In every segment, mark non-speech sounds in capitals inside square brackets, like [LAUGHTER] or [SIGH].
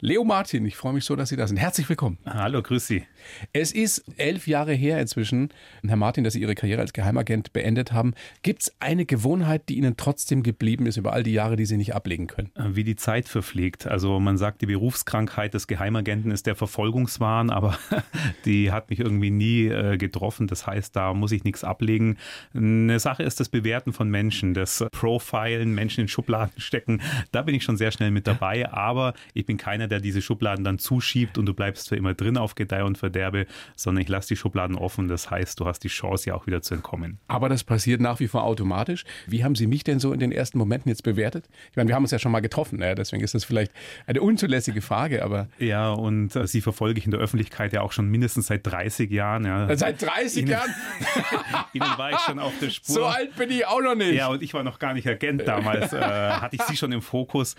Leo Martin, ich freue mich so, dass Sie da sind. Herzlich willkommen. Hallo, grüß Sie. Es ist elf Jahre her inzwischen, Herr Martin, dass Sie Ihre Karriere als Geheimagent beendet haben. Gibt es eine Gewohnheit, die Ihnen trotzdem geblieben ist über all die Jahre, die Sie nicht ablegen können? Wie die Zeit verfliegt. Also man sagt, die Berufskrankheit des Geheimagenten ist der Verfolgungswahn, aber [LAUGHS] die hat mich irgendwie nie äh, getroffen. Das heißt, da muss ich nichts ablegen. Eine Sache ist das Bewerten von Menschen, das Profilen, Menschen in Schubladen stecken. Da bin ich schon sehr schnell mit dabei, aber ich bin keiner, der diese Schubladen dann zuschiebt und du bleibst für immer drin auf Gedeih und Verderbe, sondern ich lasse die Schubladen offen. Das heißt, du hast die Chance, ja auch wieder zu entkommen. Aber das passiert nach wie vor automatisch. Wie haben Sie mich denn so in den ersten Momenten jetzt bewertet? Ich meine, wir haben uns ja schon mal getroffen, ja, deswegen ist das vielleicht eine unzulässige Frage, aber. Ja, und äh, Sie verfolge ich in der Öffentlichkeit ja auch schon mindestens seit 30 Jahren. Ja. Seit 30 Ihnen, Jahren? [LAUGHS] Ihnen war ich schon auf der [LAUGHS] Spur. So alt bin ich auch noch nicht. Ja, und ich war noch gar nicht Agent damals. äh, hatte ich Sie schon im Fokus.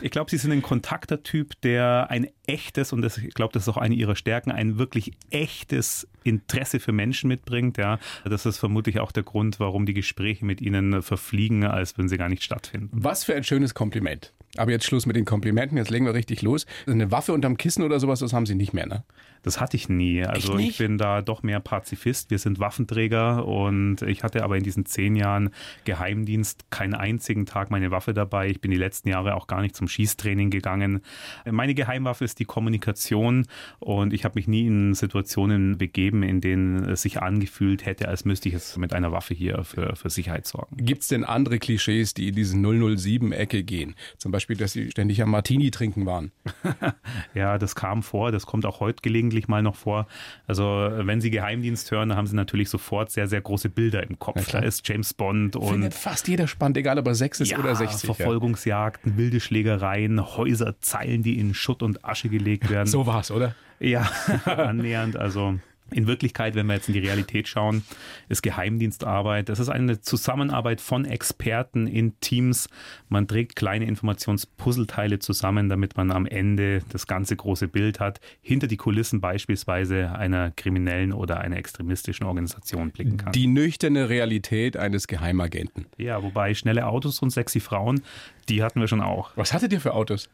Ich glaube, Sie sind ein kontakter Der ein echtes, und das, ich glaube, das ist auch eine ihrer Stärken, ein wirklich echtes Interesse für Menschen mitbringt. Ja, das ist vermutlich auch der Grund, warum die Gespräche mit ihnen verfliegen, als wenn sie gar nicht stattfinden. Was für ein schönes Kompliment. Aber jetzt Schluss mit den Komplimenten, jetzt legen wir richtig los. Eine Waffe unterm Kissen oder sowas, das haben Sie nicht mehr, ne? Das hatte ich nie. Also ich bin da doch mehr Pazifist. Wir sind Waffenträger und ich hatte aber in diesen zehn Jahren Geheimdienst keinen einzigen Tag meine Waffe dabei. Ich bin die letzten Jahre auch gar nicht zum Schießtraining gegangen. Meine Geheimwaffe ist die Kommunikation und ich habe mich nie in Situationen begeben, in denen es sich angefühlt hätte, als müsste ich jetzt mit einer Waffe hier für, für Sicherheit sorgen. Gibt es denn andere Klischees, die in diese 007-Ecke gehen? Zum Beispiel, dass Sie ständig am Martini trinken waren. [LAUGHS] ja, das kam vor. Das kommt auch heute gelegentlich mal noch vor. Also, wenn Sie Geheimdienst hören, dann haben Sie natürlich sofort sehr, sehr große Bilder im Kopf. Ja, da ist James Bond und. Findet fast jeder spannend, egal ob er 6 ist ja, oder 60. Verfolgungsjagden, wilde Schlägereien, Häuser, Zeilen, die in Schutt und Asche gelegt werden. So war's, oder? Ja, [LAUGHS] annähernd. Also in Wirklichkeit, wenn wir jetzt in die Realität schauen, ist Geheimdienstarbeit. Das ist eine Zusammenarbeit von Experten in Teams. Man trägt kleine Informationspuzzleteile zusammen, damit man am Ende das ganze große Bild hat, hinter die Kulissen beispielsweise einer kriminellen oder einer extremistischen Organisation blicken kann. Die nüchterne Realität eines Geheimagenten. Ja, wobei schnelle Autos und sexy Frauen, die hatten wir schon auch. Was hattet ihr für Autos?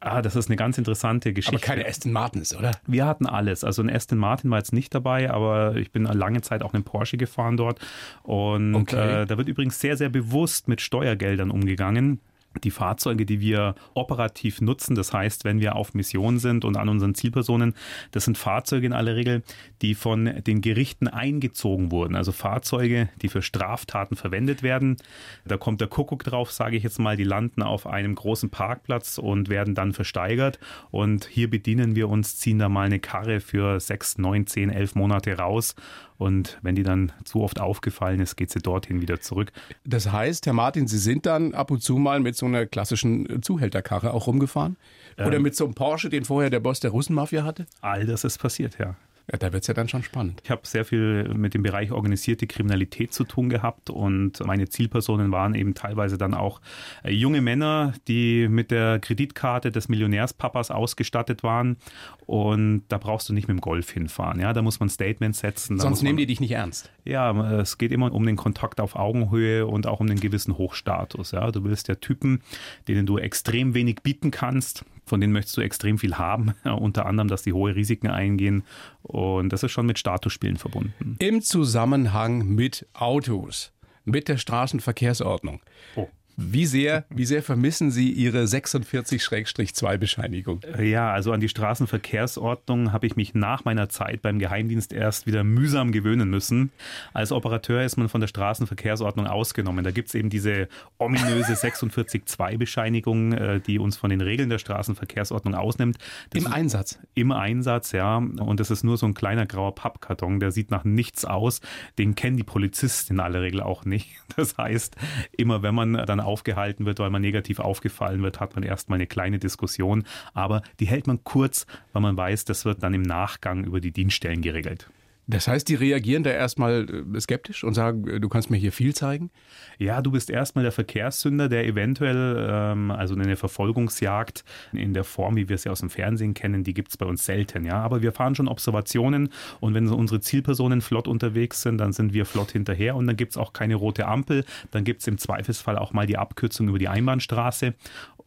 Ah, das ist eine ganz interessante Geschichte. Aber keine Aston Martins, oder? Wir hatten alles. Also ein Aston Martin war jetzt nicht dabei, aber ich bin lange Zeit auch einen Porsche gefahren dort. Und okay. äh, da wird übrigens sehr, sehr bewusst mit Steuergeldern umgegangen die Fahrzeuge, die wir operativ nutzen, das heißt, wenn wir auf Mission sind und an unseren Zielpersonen, das sind Fahrzeuge in aller Regel, die von den Gerichten eingezogen wurden. Also Fahrzeuge, die für Straftaten verwendet werden. Da kommt der Kuckuck drauf, sage ich jetzt mal, die landen auf einem großen Parkplatz und werden dann versteigert. Und hier bedienen wir uns, ziehen da mal eine Karre für sechs, neun, zehn, elf Monate raus und wenn die dann zu oft aufgefallen ist, geht sie dorthin wieder zurück. Das heißt, Herr Martin, Sie sind dann ab und zu mal mit so einer klassischen Zuhälterkarre auch rumgefahren? Oder ähm, mit so einem Porsche, den vorher der Boss der Russenmafia hatte? All das ist passiert, ja. Ja, da wird es ja dann schon spannend. Ich habe sehr viel mit dem Bereich organisierte Kriminalität zu tun gehabt und meine Zielpersonen waren eben teilweise dann auch äh, junge Männer, die mit der Kreditkarte des Millionärspapas ausgestattet waren und da brauchst du nicht mit dem Golf hinfahren. Ja, da muss man Statements setzen. Sonst nehmen die dich nicht ernst. Ja, es geht immer um den Kontakt auf Augenhöhe und auch um den gewissen Hochstatus. Ja, du willst ja Typen, denen du extrem wenig bieten kannst, von denen möchtest du extrem viel haben, [LAUGHS] unter anderem, dass die hohe Risiken eingehen. Und das ist schon mit Statusspielen verbunden. Im Zusammenhang mit Autos, mit der Straßenverkehrsordnung. Oh. Wie sehr, wie sehr vermissen Sie Ihre 46-2-Bescheinigung? Ja, also an die Straßenverkehrsordnung habe ich mich nach meiner Zeit beim Geheimdienst erst wieder mühsam gewöhnen müssen. Als Operateur ist man von der Straßenverkehrsordnung ausgenommen. Da gibt es eben diese ominöse [LAUGHS] 46-2-Bescheinigung, äh, die uns von den Regeln der Straßenverkehrsordnung ausnimmt. Das Im Einsatz? Im Einsatz, ja. Und das ist nur so ein kleiner grauer Pappkarton, der sieht nach nichts aus. Den kennen die Polizisten in aller Regel auch nicht. [LAUGHS] Das heißt, immer wenn man dann aufgehalten wird, weil man negativ aufgefallen wird, hat man erstmal eine kleine Diskussion. Aber die hält man kurz, weil man weiß, das wird dann im Nachgang über die Dienststellen geregelt. Das heißt, die reagieren da erstmal äh, skeptisch und sagen, äh, du kannst mir hier viel zeigen? Ja, du bist erstmal der Verkehrssünder, der eventuell, ähm, also eine Verfolgungsjagd in der Form, wie wir es ja aus dem Fernsehen kennen, die gibt es bei uns selten. Ja, aber wir fahren schon Observationen und wenn unsere Zielpersonen flott unterwegs sind, dann sind wir flott hinterher und dann gibt es auch keine rote Ampel. Dann gibt es im Zweifelsfall auch mal die Abkürzung über die Einbahnstraße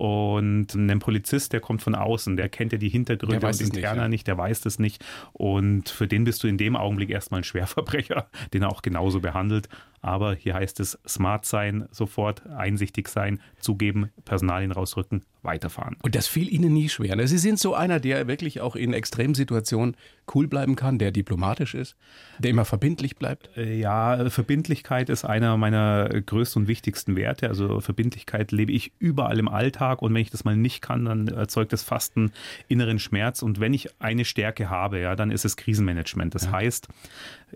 und ein Polizist, der kommt von außen, der kennt ja die Hintergründe und Interna nicht, ja. nicht, der weiß das nicht. Und für den bist du in dem Augenblick erstmal ein Schwerverbrecher, [LAUGHS] den er auch genauso behandelt. Aber hier heißt es smart sein, sofort einsichtig sein, zugeben, Personalien rausrücken, weiterfahren. Und das fiel Ihnen nie schwer. Ne? Sie sind so einer, der wirklich auch in Extremsituationen cool bleiben kann, der diplomatisch ist, der immer verbindlich bleibt. Äh, ja, Verbindlichkeit ist einer meiner größten und wichtigsten Werte. Also Verbindlichkeit lebe ich überall im Alltag und wenn ich das mal nicht kann, dann erzeugt das fast einen inneren Schmerz. Und wenn ich eine Stärke habe, ja, dann ist es Krisenmanagement. Das ja. heißt,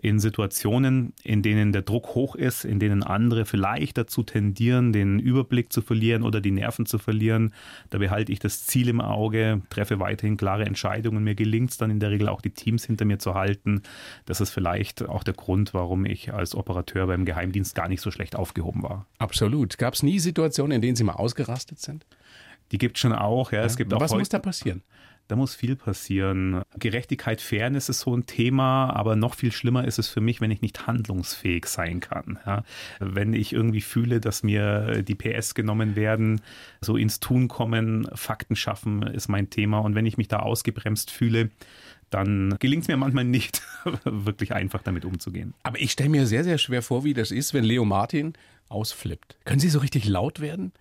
in Situationen, in denen der Druck hoch ist, in denen andere vielleicht dazu tendieren, den Überblick zu verlieren oder die Nerven zu verlieren. Da behalte ich das Ziel im Auge, treffe weiterhin klare Entscheidungen. Mir gelingt es dann in der Regel auch, die Teams hinter mir zu halten. Das ist vielleicht auch der Grund, warum ich als Operateur beim Geheimdienst gar nicht so schlecht aufgehoben war. Absolut. Gab es nie Situationen, in denen Sie mal ausgerastet sind? Die gibt es schon auch. Ja. ja. Es gibt auch Was muss da passieren? Da muss viel passieren. Gerechtigkeit, Fairness ist so ein Thema, aber noch viel schlimmer ist es für mich, wenn ich nicht handlungsfähig sein kann. Ja, wenn ich irgendwie fühle, dass mir die PS genommen werden, so ins Tun kommen, Fakten schaffen ist mein Thema. Und wenn ich mich da ausgebremst fühle, dann gelingt es mir manchmal nicht, [LAUGHS] wirklich einfach damit umzugehen. Aber ich stelle mir sehr, sehr schwer vor, wie das ist, wenn Leo Martin ausflippt. Können Sie so richtig laut werden?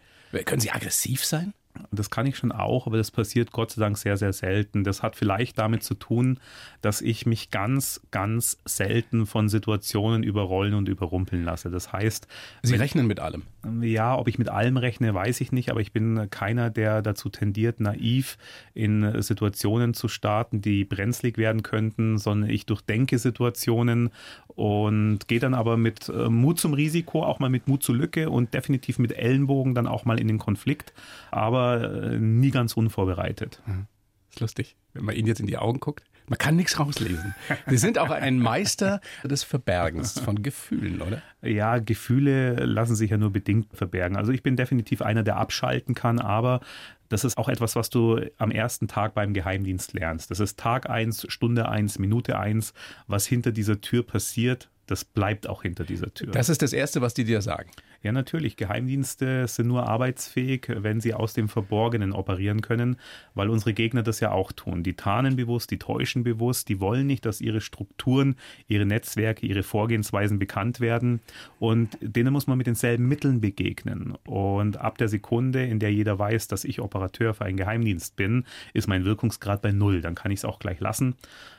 Können Sie aggressiv sein? Das kann ich schon auch, aber das passiert Gott sei Dank sehr, sehr selten. Das hat vielleicht damit zu tun, dass ich mich ganz, ganz selten von Situationen überrollen und überrumpeln lasse. Das heißt. Sie wenn, rechnen mit allem? Ja, ob ich mit allem rechne, weiß ich nicht, aber ich bin keiner, der dazu tendiert, naiv in Situationen zu starten, die brenzlig werden könnten, sondern ich durchdenke Situationen und gehe dann aber mit äh, Mut zum Risiko, auch mal mit Mut zur Lücke und definitiv mit Ellenbogen dann auch mal in den Konflikt. Aber äh, nie ganz unvorbereitet. Mhm. Ist lustig, wenn man Ihnen jetzt in die Augen guckt. Man kann nichts rauslesen. Sie sind auch ein Meister des Verbergens von Gefühlen, oder? Ja, Gefühle lassen sich ja nur bedingt verbergen. Also ich bin definitiv einer, der abschalten kann, aber das ist auch etwas, was du am ersten Tag beim Geheimdienst lernst. Das ist Tag 1, Stunde 1, Minute 1, was hinter dieser Tür passiert, das bleibt auch hinter dieser Tür. Das ist das Erste, was die dir sagen. Ja, natürlich. Geheimdienste sind nur arbeitsfähig, wenn sie aus dem Verborgenen operieren können, weil unsere Gegner das ja auch tun. Die tarnen bewusst, die täuschen bewusst, die wollen nicht, dass ihre Strukturen, ihre Netzwerke, ihre Vorgehensweisen bekannt werden. Und denen muss man mit denselben Mitteln begegnen. Und ab der Sekunde, in der jeder weiß, dass ich Operateur für einen Geheimdienst bin, ist mein Wirkungsgrad bei Null. Dann kann ich es auch gleich lassen.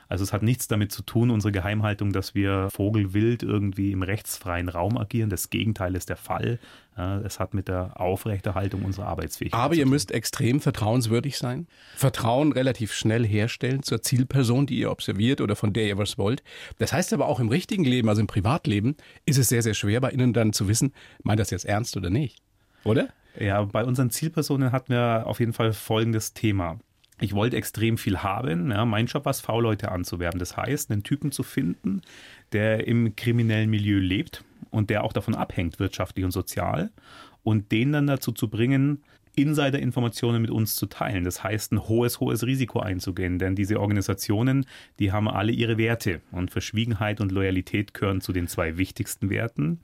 Also es hat nichts damit zu tun, unsere Geheimhaltung, dass wir vogelwild irgendwie im rechtsfreien Raum agieren. Das Gegenteil ist der Fall. Es hat mit der Aufrechterhaltung unserer Arbeitsfähigkeit Aber ihr müsst extrem vertrauenswürdig sein, Vertrauen relativ schnell herstellen zur Zielperson, die ihr observiert oder von der ihr was wollt. Das heißt aber auch im richtigen Leben, also im Privatleben, ist es sehr, sehr schwer bei Ihnen dann zu wissen, meint das jetzt ernst oder nicht, oder? Ja, bei unseren Zielpersonen hatten wir auf jeden Fall folgendes Thema ich wollte extrem viel haben. Ja, mein Job war es, V-Leute anzuwerben. Das heißt, einen Typen zu finden, der im kriminellen Milieu lebt und der auch davon abhängt, wirtschaftlich und sozial, und den dann dazu zu bringen, Insider-Informationen mit uns zu teilen. Das heißt, ein hohes, hohes Risiko einzugehen, denn diese Organisationen, die haben alle ihre Werte und Verschwiegenheit und Loyalität gehören zu den zwei wichtigsten Werten.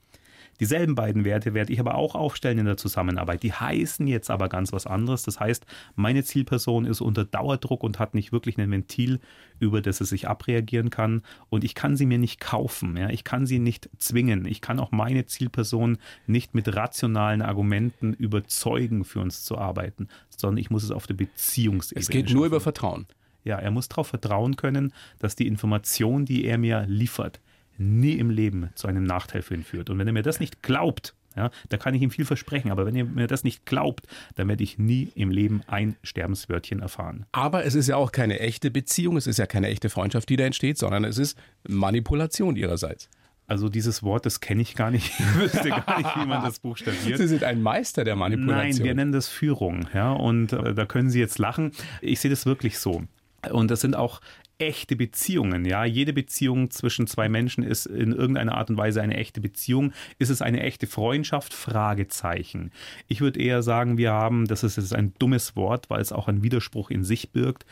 Dieselben beiden Werte werde ich aber auch aufstellen in der Zusammenarbeit. Die heißen jetzt aber ganz was anderes. Das heißt, meine Zielperson ist unter Dauerdruck und hat nicht wirklich ein Ventil, über das es sich abreagieren kann. Und ich kann sie mir nicht kaufen. Ja? Ich kann sie nicht zwingen. Ich kann auch meine Zielperson nicht mit rationalen Argumenten überzeugen, für uns zu arbeiten, sondern ich muss es auf der Beziehungsebene. Es geht nur über Vertrauen. Ja, er muss darauf vertrauen können, dass die Information, die er mir liefert, nie im Leben zu einem Nachteil für ihn führt. Und wenn er mir das nicht glaubt, ja, da kann ich ihm viel versprechen, aber wenn er mir das nicht glaubt, dann werde ich nie im Leben ein Sterbenswörtchen erfahren. Aber es ist ja auch keine echte Beziehung, es ist ja keine echte Freundschaft, die da entsteht, sondern es ist Manipulation ihrerseits. Also dieses Wort, das kenne ich gar nicht. [LAUGHS] Ich wüsste gar nicht, wie man das buchstabiert. Sie sind ein Meister der Manipulation. Nein, wir nennen das Führung. Ja, und äh, da können Sie jetzt lachen. Ich sehe das wirklich so. Und das sind auch echte Beziehungen. Ja, jede Beziehung zwischen zwei Menschen ist in irgendeiner Art und Weise eine echte Beziehung. Ist es eine echte Freundschaft? Fragezeichen. Ich würde eher sagen, wir haben, das ist jetzt ein dummes Wort, weil es auch einen Widerspruch in sich birgt.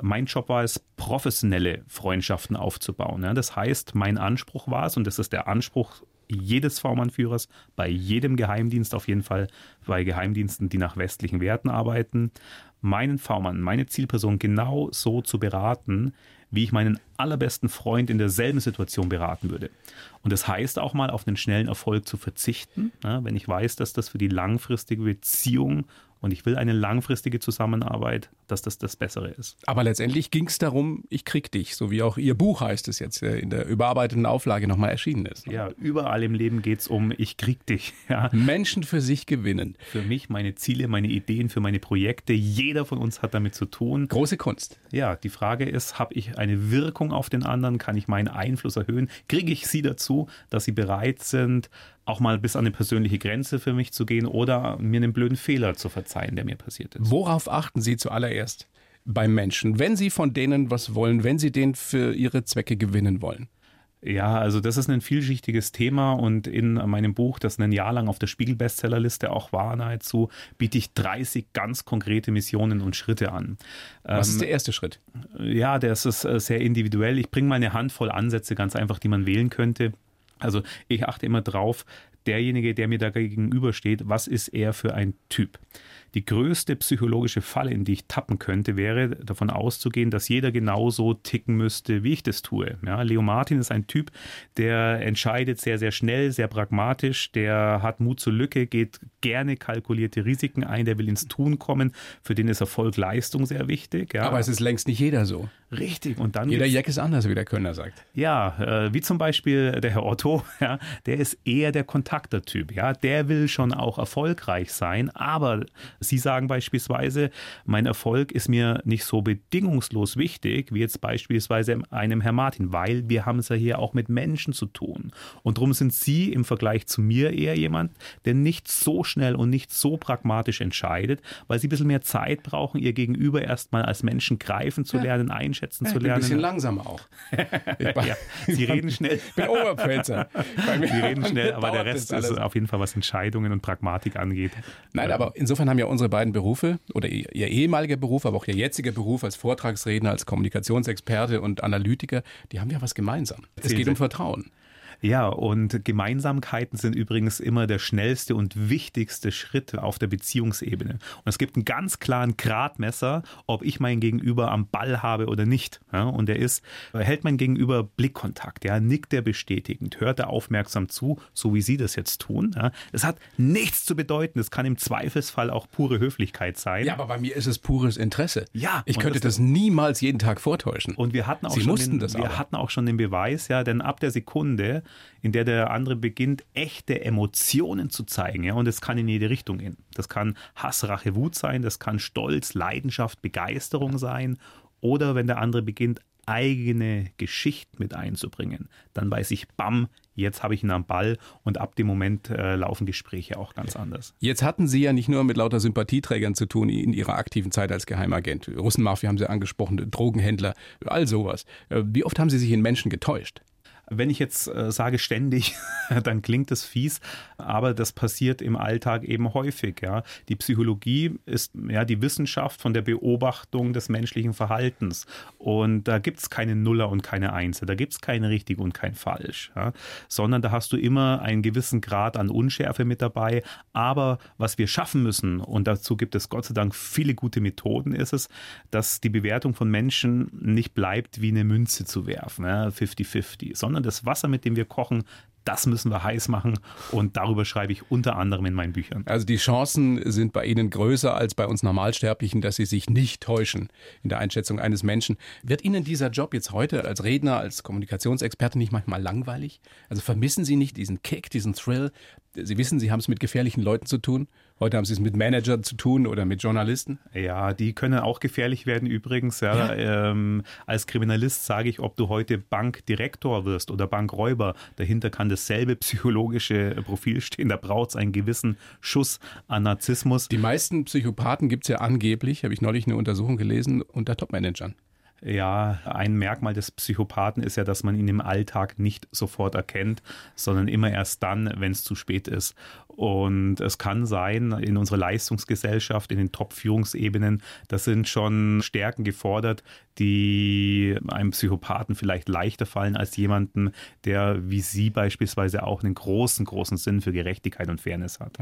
Mein Job war es, professionelle Freundschaften aufzubauen. Ja, das heißt, mein Anspruch war es, und das ist der Anspruch jedes V-Mann-Führers, bei jedem Geheimdienst, auf jeden Fall bei Geheimdiensten, die nach westlichen Werten arbeiten, meinen V-Mann, meine Zielperson genau so zu beraten, wie ich meinen allerbesten Freund in derselben Situation beraten würde. Und das heißt auch mal auf einen schnellen Erfolg zu verzichten, ne, wenn ich weiß, dass das für die langfristige Beziehung und ich will eine langfristige Zusammenarbeit, dass das das Bessere ist. Aber letztendlich ging es darum, ich krieg dich, so wie auch Ihr Buch heißt es jetzt äh, in der überarbeiteten Auflage nochmal erschienen ist. Ja, überall im Leben geht es um, ich krieg dich. [LAUGHS] Ja. Menschen für sich gewinnen. Für mich, meine Ziele, meine Ideen, für meine Projekte. Jeder von uns hat damit zu tun. Große Kunst. Ja, die Frage ist, habe ich eine Wirkung auf den anderen? Kann ich meinen Einfluss erhöhen? Kriege ich sie dazu, dass sie bereit sind, auch mal bis an eine persönliche Grenze für mich zu gehen oder mir einen blöden Fehler zu verzeihen, der mir passiert ist. Worauf achten Sie zuallererst beim Menschen, wenn Sie von denen was wollen, wenn Sie den für Ihre Zwecke gewinnen wollen? Ja, also das ist ein vielschichtiges Thema und in meinem Buch, das ein Jahr lang auf der Spiegel-Bestsellerliste auch war nahezu, biete ich 30 ganz konkrete Missionen und Schritte an. Was ist der erste Schritt? Ja, der ist äh, sehr individuell. Ich bringe mal eine Handvoll Ansätze ganz einfach, die man wählen könnte. Also ich achte immer drauf, derjenige, der mir da gegenübersteht, was ist er für ein Typ? Die größte psychologische Falle, in die ich tappen könnte, wäre davon auszugehen, dass jeder genauso ticken müsste, wie ich das tue. Ja, Leo Martin ist ein Typ, der entscheidet sehr, sehr schnell, sehr pragmatisch, der hat Mut zur Lücke, geht gerne kalkulierte Risiken ein, der will ins Tun kommen. Für den ist Erfolg, Leistung sehr wichtig. Ja. Aber es ist längst nicht jeder so. Richtig. Und dann Jeder Jack ist anders, wie der Könner sagt. Ja, äh, wie zum Beispiel der Herr Otto, [LAUGHS] ja, der ist eher der Kontaktertyp. Ja, der will schon auch erfolgreich sein, aber Sie sagen beispielsweise, mein Erfolg ist mir nicht so bedingungslos wichtig, wie jetzt beispielsweise einem Herr Martin, weil wir haben es ja hier auch mit Menschen zu tun. Und darum sind Sie im Vergleich zu mir eher jemand, der nicht so schnell und nicht so pragmatisch entscheidet, weil Sie ein bisschen mehr Zeit brauchen, Ihr Gegenüber erstmal als Menschen greifen zu lernen, ja einschätzen ja, zu lernen. Ein bisschen langsamer auch. [LAUGHS] ja, Sie reden schnell. Ich bin Oberpfälzer. Sie reden schnell, [LAUGHS] aber der Rest ist auf jeden Fall, was Entscheidungen und Pragmatik angeht. Nein, aber insofern haben ja unsere beiden Berufe oder Ihr ehemaliger Beruf, aber auch Ihr jetziger Beruf als Vortragsredner, als Kommunikationsexperte und Analytiker, die haben ja was gemeinsam. Es geht um Vertrauen. Ja, und Gemeinsamkeiten sind übrigens immer der schnellste und wichtigste Schritt auf der Beziehungsebene. Und es gibt einen ganz klaren Gradmesser, ob ich mein Gegenüber am Ball habe oder nicht. Ja, und er ist, hält mein Gegenüber Blickkontakt, ja, nickt er bestätigend, hört er aufmerksam zu, so wie Sie das jetzt tun. Ja. Das hat nichts zu bedeuten. Es kann im Zweifelsfall auch pure Höflichkeit sein. Ja, aber bei mir ist es pures Interesse. Ja, ich könnte das, das, niemals jeden Tag vortäuschen. Und wir hatten auch Sie schon mussten den, das wir aber. hatten auch schon den Beweis, ja, denn ab der Sekunde, in der der andere beginnt, echte Emotionen zu zeigen. Ja? Und es kann in jede Richtung gehen. Das kann Hass, Rache, Wut sein, das kann Stolz, Leidenschaft, Begeisterung sein. Oder wenn der andere beginnt, eigene Geschichte mit einzubringen, dann weiß ich, bam, jetzt habe ich ihn am Ball und ab dem Moment äh, laufen Gespräche auch ganz anders. Jetzt hatten Sie ja nicht nur mit lauter Sympathieträgern zu tun in Ihrer aktiven Zeit als Geheimagent. Russenmafia haben Sie angesprochen, Drogenhändler, all sowas. Äh, wie oft haben Sie sich in Menschen getäuscht? Wenn ich jetzt äh, sage ständig, [LAUGHS] dann klingt es fies, aber das passiert im Alltag eben häufig. Ja. Die Psychologie ist ja die Wissenschaft von der Beobachtung des menschlichen Verhaltens. Und da gibt es keine Nuller und keine Einser, da gibt es kein richtig und kein falsch, ja. sondern da hast du immer einen gewissen Grad an Unschärfe mit dabei. Aber was wir schaffen müssen, und dazu gibt es Gott sei Dank viele gute Methoden, ist es, dass die Bewertung von Menschen nicht bleibt, wie eine Münze zu werfen, 50-50, sondern sondern das Wasser, mit dem wir kochen, das müssen wir heiß machen und darüber schreibe ich unter anderem in meinen Büchern. Also die Chancen sind bei Ihnen größer als bei uns Normalsterblichen, dass Sie sich nicht täuschen in der Einschätzung eines Menschen. Wird Ihnen dieser Job jetzt heute als Redner, als Kommunikationsexperte nicht manchmal langweilig? Also vermissen Sie nicht diesen Kick, diesen Thrill, Sie wissen, Sie haben es mit gefährlichen Leuten zu tun. Heute haben Sie es mit Managern zu tun oder mit Journalisten. Ja, die können auch gefährlich werden übrigens. Ja. ja. Ähm, als Kriminalist sage ich, ob du heute Bankdirektor wirst oder Bankräuber, dahinter kann dasselbe [LAUGHS] psychologische Profil stehen. Da braucht es einen gewissen Schuss an Narzissmus. Die meisten Psychopathen gibt es ja angeblich, habe ich neulich eine Untersuchung gelesen, unter Topmanagern. Ja, ein Merkmal des Psychopathen ist ja, dass man ihn im Alltag nicht sofort erkennt, sondern immer erst dann, wenn es zu spät ist. Und es kann sein, in unserer Leistungsgesellschaft, in den Top-Führungsebenen, da sind schon Stärken gefordert, die einem Psychopathen vielleicht leichter fallen als jemanden, der wie Sie beispielsweise auch einen großen, großen Sinn für Gerechtigkeit und Fairness hat.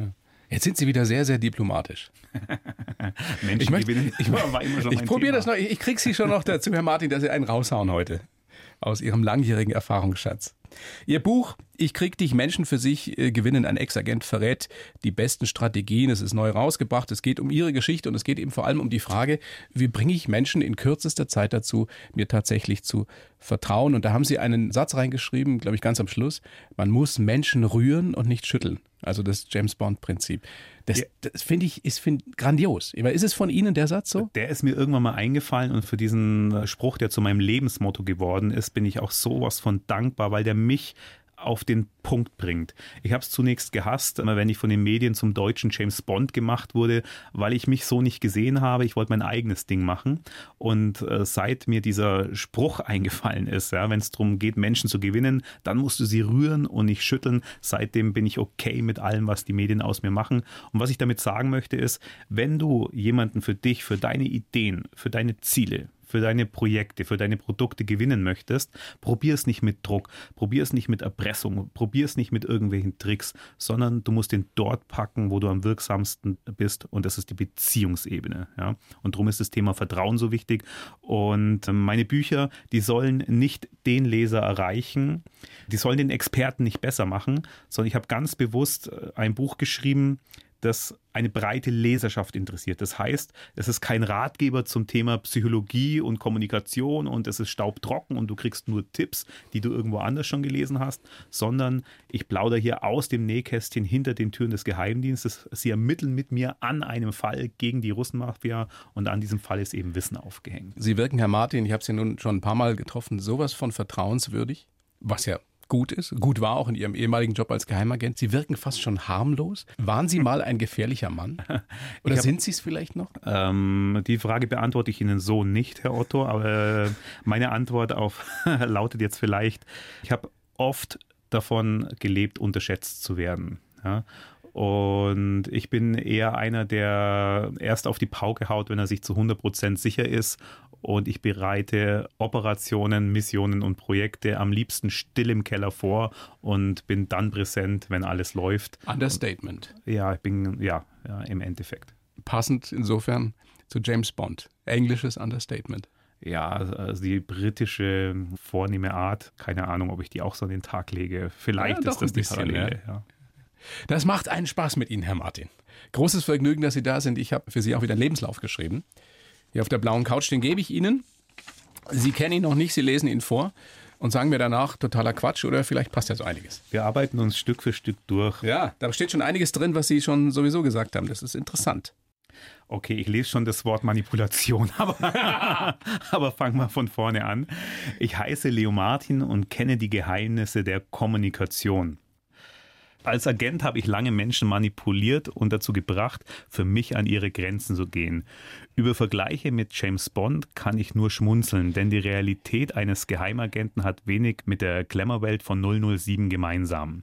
Jetzt sind Sie wieder sehr, sehr diplomatisch. [LAUGHS] Menschen ich möchte, ich, ich, ich probiere das noch. Ich, ich kriege Sie schon noch dazu, Herr Martin, dass Sie einen raushauen heute aus Ihrem langjährigen Erfahrungsschatz. Ihr Buch Ich krieg dich Menschen für sich äh, gewinnen, ein Ex-Agent verrät die besten Strategien. Es ist neu rausgebracht. Es geht um Ihre Geschichte und es geht eben vor allem um die Frage, wie bringe ich Menschen in kürzester Zeit dazu, mir tatsächlich zu vertrauen. Und da haben Sie einen Satz reingeschrieben, glaube ich, ganz am Schluss. Man muss Menschen rühren und nicht schütteln. Also das James Bond-Prinzip. Das, ja. das finde ich ist find, grandios. Ist es von Ihnen der Satz so? Der ist mir irgendwann mal eingefallen und für diesen Spruch, der zu meinem Lebensmotto geworden ist, bin ich auch sowas von dankbar, weil der mich auf den Punkt bringt. Ich habe es zunächst gehasst, wenn ich von den Medien zum deutschen James Bond gemacht wurde, weil ich mich so nicht gesehen habe. Ich wollte mein eigenes Ding machen. Und äh, seit mir dieser Spruch [LAUGHS] eingefallen ist, ja, wenn es darum geht, Menschen zu gewinnen, dann musst du sie rühren und nicht schütteln. Seitdem bin ich okay mit allem, was die Medien aus mir machen. Und was ich damit sagen möchte, ist, wenn du jemanden für dich, für deine Ideen, für deine Ziele, für deine Projekte, für deine Produkte gewinnen möchtest, probier es nicht mit Druck, probier es nicht mit Erpressung, probier es nicht mit irgendwelchen Tricks, sondern du musst ihn dort packen, wo du am wirksamsten bist und das ist die Beziehungsebene. Ja? Und darum ist das Thema Vertrauen so wichtig und meine Bücher, die sollen nicht den Leser erreichen, die sollen den Experten nicht besser machen, sondern ich habe ganz bewusst ein Buch geschrieben, das eine breite Leserschaft interessiert. Das heißt, es ist kein Ratgeber zum Thema Psychologie und Kommunikation und es ist staubtrocken und du kriegst nur Tipps, die du irgendwo anders schon gelesen hast, sondern ich plaudere hier aus dem Nähkästchen hinter den Türen des Geheimdienstes. Sie ermitteln mit mir an einem Fall gegen die Russenmafia und an diesem Fall ist eben Wissen aufgehängt. Sie wirken, Herr Martin, ich habe Sie nun schon ein paar Mal getroffen, sowas von vertrauenswürdig, was ja gut ist, gut war auch in Ihrem ehemaligen Job als Geheimagent. Sie wirken fast schon harmlos. Waren Sie mal ein gefährlicher Mann? [LAUGHS] Oder hab, sind Sie es vielleicht noch? Ähm, die Frage beantworte ich Ihnen so nicht, Herr Otto, aber äh, meine Antwort auf [LAUGHS] lautet jetzt vielleicht, ich habe oft davon gelebt, unterschätzt zu werden. Ja? Und ich bin eher einer, der erst auf die Pauke haut, wenn er sich zu 100% sicher ist. Und ich bereite Operationen, Missionen und Projekte am liebsten still im Keller vor und bin dann präsent, wenn alles läuft. Understatement. Ja, ich bin, ja, ja im Endeffekt. Passend insofern zu James Bond. Englisches Understatement. Ja, also die britische vornehme Art, keine Ahnung, ob ich die auch so an den Tag lege. Vielleicht ja, ist das die Parallele. Ja. Das macht einen Spaß mit Ihnen, Herr Martin. Großes Vergnügen, dass Sie da sind. Ich habe für Sie auch wieder einen Lebenslauf geschrieben. Hier auf der blauen Couch, den gebe ich Ihnen. Sie kennen ihn noch nicht, Sie lesen ihn vor und sagen mir danach totaler Quatsch oder vielleicht passt ja so einiges. Wir arbeiten uns Stück für Stück durch. Ja, da steht schon einiges drin, was Sie schon sowieso gesagt haben. Das ist interessant. Okay, ich lese schon das Wort Manipulation, [LAUGHS] aber, aber fangen wir von vorne an. Ich heiße Leo Martin und kenne die Geheimnisse der Kommunikation. Als Agent habe ich lange Menschen manipuliert und dazu gebracht, für mich an ihre Grenzen zu gehen. Über Vergleiche mit James Bond kann ich nur schmunzeln, denn die Realität eines Geheimagenten hat wenig mit der Glamour-Welt von 007 gemeinsam.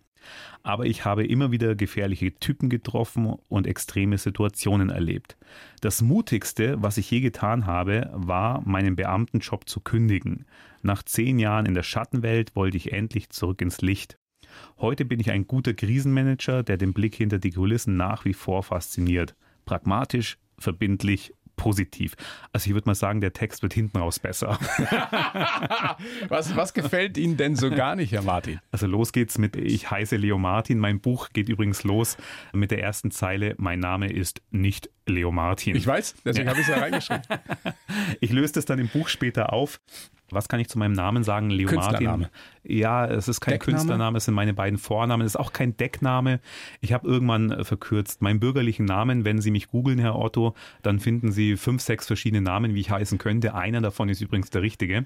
Aber ich habe immer wieder gefährliche Typen getroffen und extreme Situationen erlebt. Das Mutigste, was ich je getan habe, war, meinen Beamtenjob zu kündigen. Nach zehn Jahren in der Schattenwelt wollte ich endlich zurück ins Licht. Heute bin ich ein guter Krisenmanager, der den Blick hinter die Kulissen nach wie vor fasziniert. Pragmatisch, verbindlich, positiv. Also ich würde mal sagen, der Text wird hinten raus besser. [LAUGHS] was, was gefällt Ihnen denn so gar nicht, Herr Martin? Also los geht's mit Ich heiße Leo Martin. Mein Buch geht übrigens los mit der ersten Zeile Mein Name ist nicht Leo Martin. Ich weiß, deswegen ja. habe ich es ja reingeschrieben. [LAUGHS] Ich löse das dann im Buch später auf. Was kann ich zu meinem Namen sagen? Leo Martin. Ja, es ist kein Deckname? Künstlername, es sind meine beiden Vornamen. Es ist auch kein Deckname. Ich habe irgendwann äh, verkürzt meinen bürgerlichen Namen. Wenn Sie mich googeln, Herr Otto, dann finden Sie fünf, sechs verschiedene Namen, wie ich heißen könnte. Einer davon ist übrigens der richtige.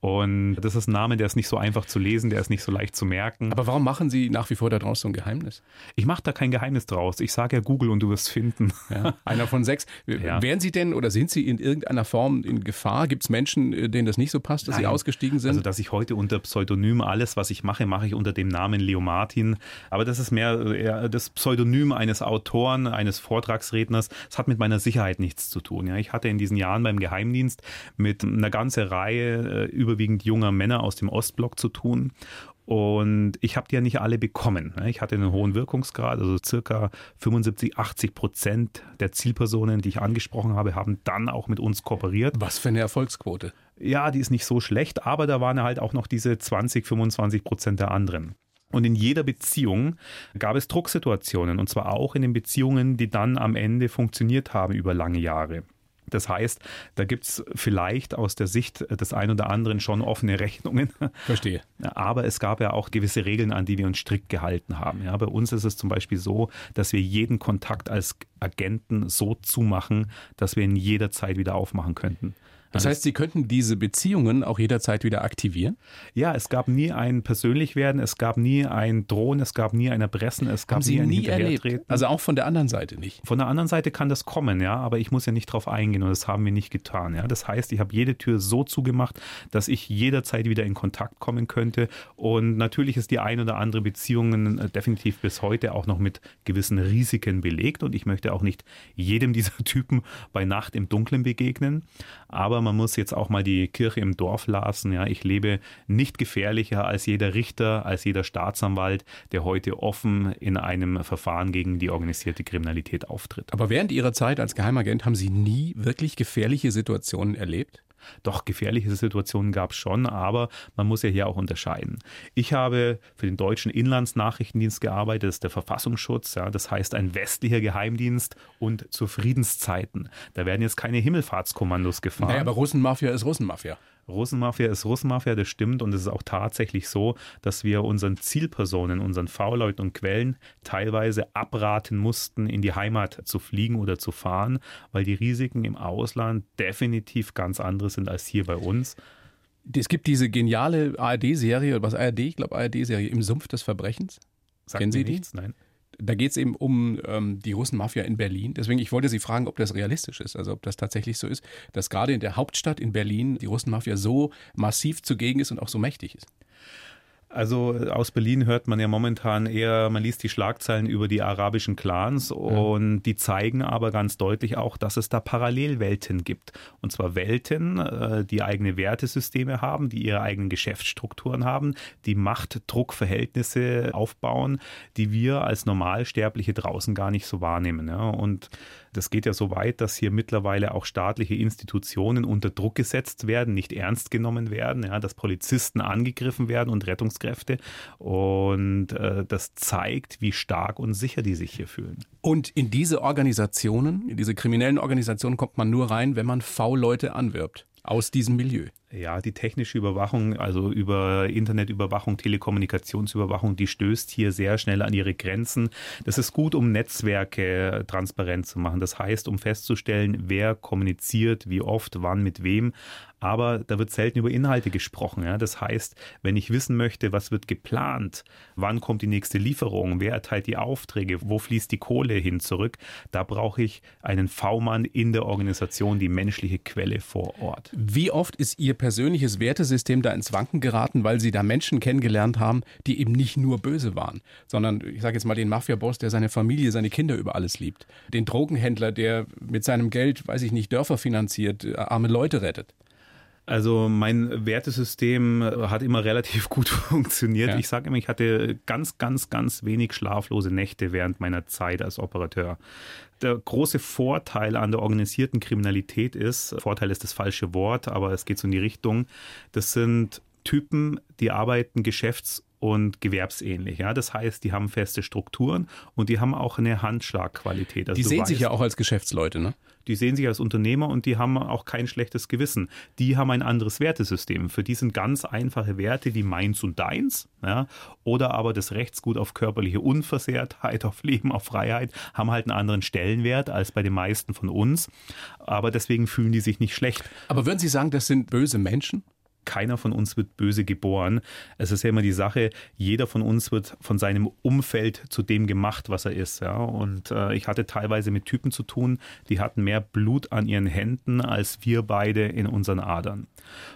Und das ist ein Name, der ist nicht so einfach zu lesen, der ist nicht so leicht zu merken. Aber warum machen Sie nach wie vor daraus so ein Geheimnis? Ich mache da kein Geheimnis draus. Ich sage ja Google und du wirst finden. Ja, einer von sechs. [LAUGHS] Ja. Wären Sie denn oder sind Sie in irgendeiner Form in Gefahr? Gibt es Menschen, äh, denen das nicht so passt, dass Nein. Sie ausgestiegen sind? Also, dass ich heute unter Pseudonym alles, was ich mache, mache ich unter dem Namen Leo Martin. Aber das ist mehr das Pseudonym eines Autoren, eines Vortragsredners. Das hat mit meiner Sicherheit nichts zu tun. Ja, ich hatte in diesen Jahren beim Geheimdienst mit einer ganzen Reihe äh, überwiegend junger Männer aus dem Ostblock zu tun. Und ich habe die ja nicht alle bekommen. Ich hatte einen hohen Wirkungsgrad, also circa 75, 80 Prozent der Zielpersonen, die ich angesprochen habe, haben dann auch mit uns kooperiert. Was für eine Erfolgsquote? Ja, die ist nicht so schlecht, aber da waren halt auch noch diese 20, 25 Prozent der anderen. Und in jeder Beziehung gab es Drucksituationen, und zwar auch in den Beziehungen, die dann am Ende funktioniert haben über lange Jahre. Das heißt, da gibt es vielleicht aus der Sicht des einen oder anderen schon offene Rechnungen. Verstehe. Aber es gab ja auch gewisse Regeln, an die wir uns strikt gehalten haben. Ja, bei uns ist es zum Beispiel so, dass wir jeden Kontakt als Agenten so zumachen, dass wir ihn jederzeit wieder aufmachen könnten. Das heißt, Sie könnten diese Beziehungen auch jederzeit wieder aktivieren? Ja, es gab nie ein Persönlichwerden, es gab nie ein Drohen, es gab nie ein Erpressen, es gab Haben Sie nie, nie erlebt? Also auch von der anderen Seite nicht? Von der anderen Seite kann das kommen, ja, aber ich muss ja nicht drauf eingehen und das haben wir nicht getan, ja. Das heißt, ich habe jede Tür so zugemacht, dass ich jederzeit wieder in Kontakt kommen könnte und natürlich ist die ein oder andere Beziehung äh, definitiv bis heute auch noch mit gewissen Risiken belegt und ich möchte auch nicht jedem dieser [LAUGHS] Typen bei Nacht im Dunkeln begegnen, aber aber man muss jetzt auch mal die Kirche im Dorf lassen. Ja, ich lebe nicht gefährlicher als jeder Richter, als jeder Staatsanwalt, der heute offen in einem Verfahren gegen die organisierte Kriminalität auftritt. Aber während Ihrer Zeit als Geheimagent haben Sie nie wirklich gefährliche Situationen erlebt? Doch, gefährliche Situationen gab es schon, aber man muss ja hier auch unterscheiden. Ich habe für den deutschen Inlandsnachrichtendienst gearbeitet, das ist der Verfassungsschutz, ja, das heißt ein westlicher Geheimdienst und zu Friedenszeiten. Da werden jetzt keine Himmelfahrtskommandos gefahren. Naja, aber Russenmafia ist Russenmafia. Russenmafia ist Russenmafia, das stimmt. Und es ist auch tatsächlich so, dass wir unseren Zielpersonen, unseren V-Leuten und Quellen teilweise abraten mussten, in die Heimat zu fliegen oder zu fahren, weil die Risiken im Ausland definitiv ganz andere sind als hier bei uns. Es gibt diese geniale ARD-Serie, was ARD, ich glaube ARD-Serie im Sumpf des Verbrechens. Sagt Kennen Sie die? Nichts? Nein da geht es eben um ähm, die Russenmafia in Berlin. Deswegen, ich wollte Sie fragen, ob das realistisch ist, also ob das tatsächlich so ist, dass gerade in der Hauptstadt in Berlin die Russenmafia so massiv zugegen ist und auch so mächtig ist. Also aus Berlin hört man ja momentan eher, man liest die Schlagzeilen über die arabischen Clans und ja. die zeigen aber ganz deutlich auch, dass es da Parallelwelten gibt. Und zwar Welten, äh, die eigene Wertesysteme haben, die ihre eigenen Geschäftsstrukturen haben, die Machtdruckverhältnisse aufbauen, die wir als Normalsterbliche draußen gar nicht so wahrnehmen. Und das geht ja so weit, dass hier mittlerweile auch staatliche Institutionen unter Druck gesetzt werden, nicht ernst genommen werden, dass Polizisten angegriffen werden und Rettungskräfte. Und äh, das zeigt, wie stark und sicher die sich hier fühlen. Und in diese Organisationen, in diese kriminellen Organisationen kommt man nur rein, wenn man V-Leute anwirbt aus diesem Milieu. Ja, die technische Überwachung, also über Internetüberwachung, Telekommunikationsüberwachung, die stößt hier sehr schnell an ihre Grenzen. Das ist gut, um Netzwerke transparent zu machen. Das heißt, um festzustellen, wer kommuniziert, wie oft, wann, mit wem aber da wird selten über Inhalte gesprochen. Ja? Das heißt, wenn ich wissen möchte, was wird geplant, wann kommt die nächste Lieferung, wer erteilt die Aufträge, wo fließt die Kohle hin zurück, da brauche ich einen V-Mann in der Organisation, die menschliche Quelle vor Ort. Wie oft ist Ihr persönliches Wertesystem da ins Wanken geraten, weil Sie da Menschen kennengelernt haben, die eben nicht nur böse waren, sondern ich sage jetzt mal den Mafia-Boss, der seine Familie, seine Kinder über alles liebt, den Drogenhändler, der mit seinem Geld, weiß ich nicht, Dörfer finanziert, arme Leute rettet. Also mein Wertesystem hat immer relativ [LAUGHS] gut funktioniert. Ja. Ich sage immer, ich hatte ganz, ganz, ganz wenig schlaflose Nächte während meiner Zeit als Operateur. Der große Vorteil an der organisierten Kriminalität ist, Vorteil ist das falsche Wort, aber es geht so in die Richtung, das sind Typen, die arbeiten geschäfts- und gewerbsähnlich. Ja? Das heißt, die haben feste Strukturen und die haben auch eine Handschlagqualität. Also die sehen weißt, sich ja auch als Geschäftsleute, ne? Die sehen sich als Unternehmer und die haben auch kein schlechtes Gewissen. Die haben ein anderes Wertesystem. Für die sind ganz einfache Werte wie meins und deins, ja? oder aber das Rechtsgut auf körperliche Unversehrtheit, [LAUGHS] auf Leben, auf Freiheit, haben halt einen anderen Stellenwert als bei den meisten von uns. Aber deswegen fühlen die sich nicht schlecht. Aber würden Sie sagen, das sind böse Menschen? Keiner von uns wird böse geboren. Es ist ja immer die Sache, jeder von uns wird von seinem Umfeld zu dem gemacht, was er ist. Ja? Und äh, ich hatte teilweise mit Typen zu tun, die hatten mehr Blut an ihren Händen als wir beide in unseren Adern.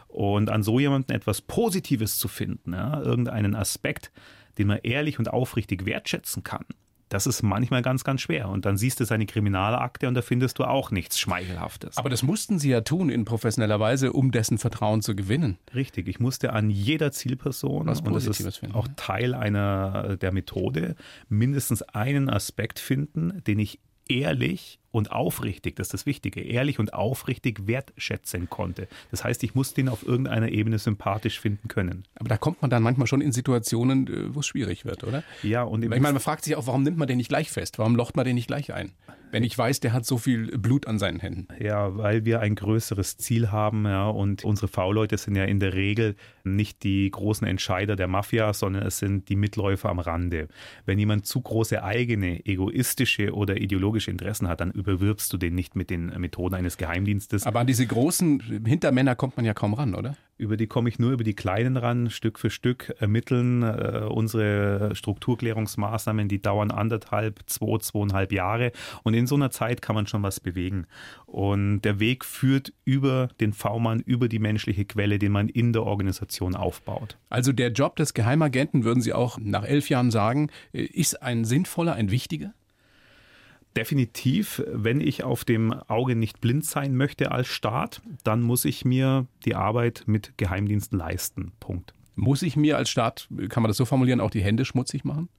Und an so jemanden etwas Positives zu finden, ja? irgendeinen Aspekt, den man ehrlich und aufrichtig wertschätzen kann, das ist manchmal ganz, ganz schwer. Und dann siehst du seine Kriminalakte und da findest du auch nichts Schmeichelhaftes. Aber das mussten Sie ja tun in professioneller Weise, um dessen Vertrauen zu gewinnen. Richtig. Ich musste an jeder Zielperson, Was und das ist finden. auch Teil einer der Methode, mindestens einen Aspekt finden, den ich ehrlich und aufrichtig, das ist das Wichtige, ehrlich und aufrichtig wertschätzen konnte. Das heißt, ich musste ihn auf irgendeiner Ebene sympathisch finden können. Aber da kommt man dann manchmal schon in Situationen, äh, wo es schwierig wird, oder? Ja, und ich meine, man fragt sich auch, warum nimmt man den nicht gleich fest? Warum locht man den nicht gleich ein? Wenn ich weiß, der hat so viel Blut an seinen Händen. Ja, weil wir ein größeres Ziel haben, ja, und unsere V-Leute sind ja in der Regel nicht die großen Entscheider der Mafia, sondern es sind die Mitläufer am Rande. Wenn jemand zu große eigene, egoistische oder ideologische Interessen hat, dann überwirbst du den nicht mit den Methoden eines Geheimdienstes. Aber an diese großen Hintermänner kommt man ja kaum ran, oder? Über die komme ich nur über die kleinen ran, Stück für Stück ermitteln. Äh, unsere Strukturklärungsmaßnahmen, die dauern anderthalb, zwei, zweieinhalb Jahre. Und in so einer Zeit kann man schon was bewegen. Und der Weg führt über den V-Mann, über die menschliche Quelle, den man in der Organisation aufbaut. Also der Job des Geheimagenten, würden Sie auch nach elf Jahren sagen, äh, ist ein sinnvoller, ein wichtiger? Definitiv, wenn ich auf dem Auge nicht blind sein möchte als Staat, dann muss ich mir die Arbeit mit Geheimdiensten leisten. Punkt. Muss ich mir als Staat, kann man das so formulieren, auch die Hände schmutzig machen?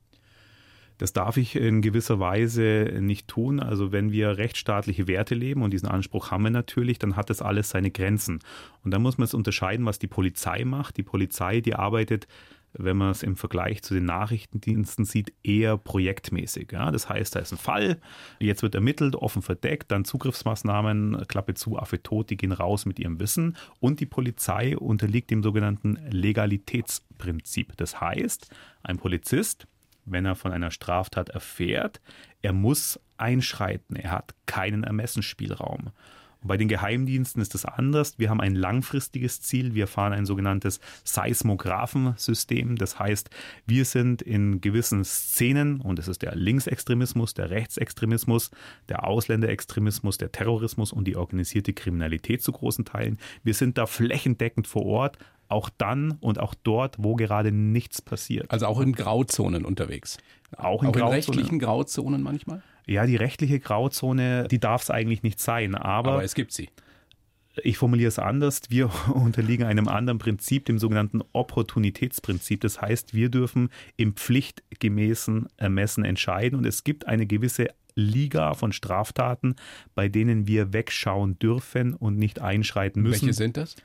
Das darf ich in gewisser Weise nicht tun. Also wenn wir rechtsstaatliche Werte leben und diesen Anspruch haben wir natürlich, dann hat das alles seine Grenzen. Und da muss man es unterscheiden, was die Polizei macht. Die Polizei, die arbeitet wenn man es im Vergleich zu den Nachrichtendiensten sieht, eher projektmäßig. Ja? Das heißt, da ist ein Fall, jetzt wird ermittelt, offen verdeckt, dann Zugriffsmaßnahmen, Klappe zu, Affe tot, die gehen raus mit ihrem Wissen und die Polizei unterliegt dem sogenannten Legalitätsprinzip. Das heißt, ein Polizist, wenn er von einer Straftat erfährt, er muss einschreiten, er hat keinen Ermessensspielraum. Bei den Geheimdiensten ist das anders. Wir haben ein langfristiges Ziel. Wir fahren ein sogenanntes Seismographensystem. Das heißt, wir sind in gewissen Szenen, und das ist der Linksextremismus, der Rechtsextremismus, der Ausländerextremismus, der Terrorismus und die organisierte Kriminalität zu großen Teilen. Wir sind da flächendeckend vor Ort, auch dann und auch dort, wo gerade nichts passiert. Also auch in Grauzonen unterwegs. Auch in, auch in rechtlichen Grauzonen manchmal? Ja, die rechtliche Grauzone, die darf es eigentlich nicht sein. Aber, aber es gibt sie. Ich formuliere es anders. Wir [LAUGHS] unterliegen einem anderen Prinzip, dem sogenannten Opportunitätsprinzip. Das heißt, wir dürfen im pflichtgemäßen Ermessen entscheiden und es gibt eine gewisse Liga von Straftaten, bei denen wir wegschauen dürfen und nicht einschreiten müssen. Welche sind das?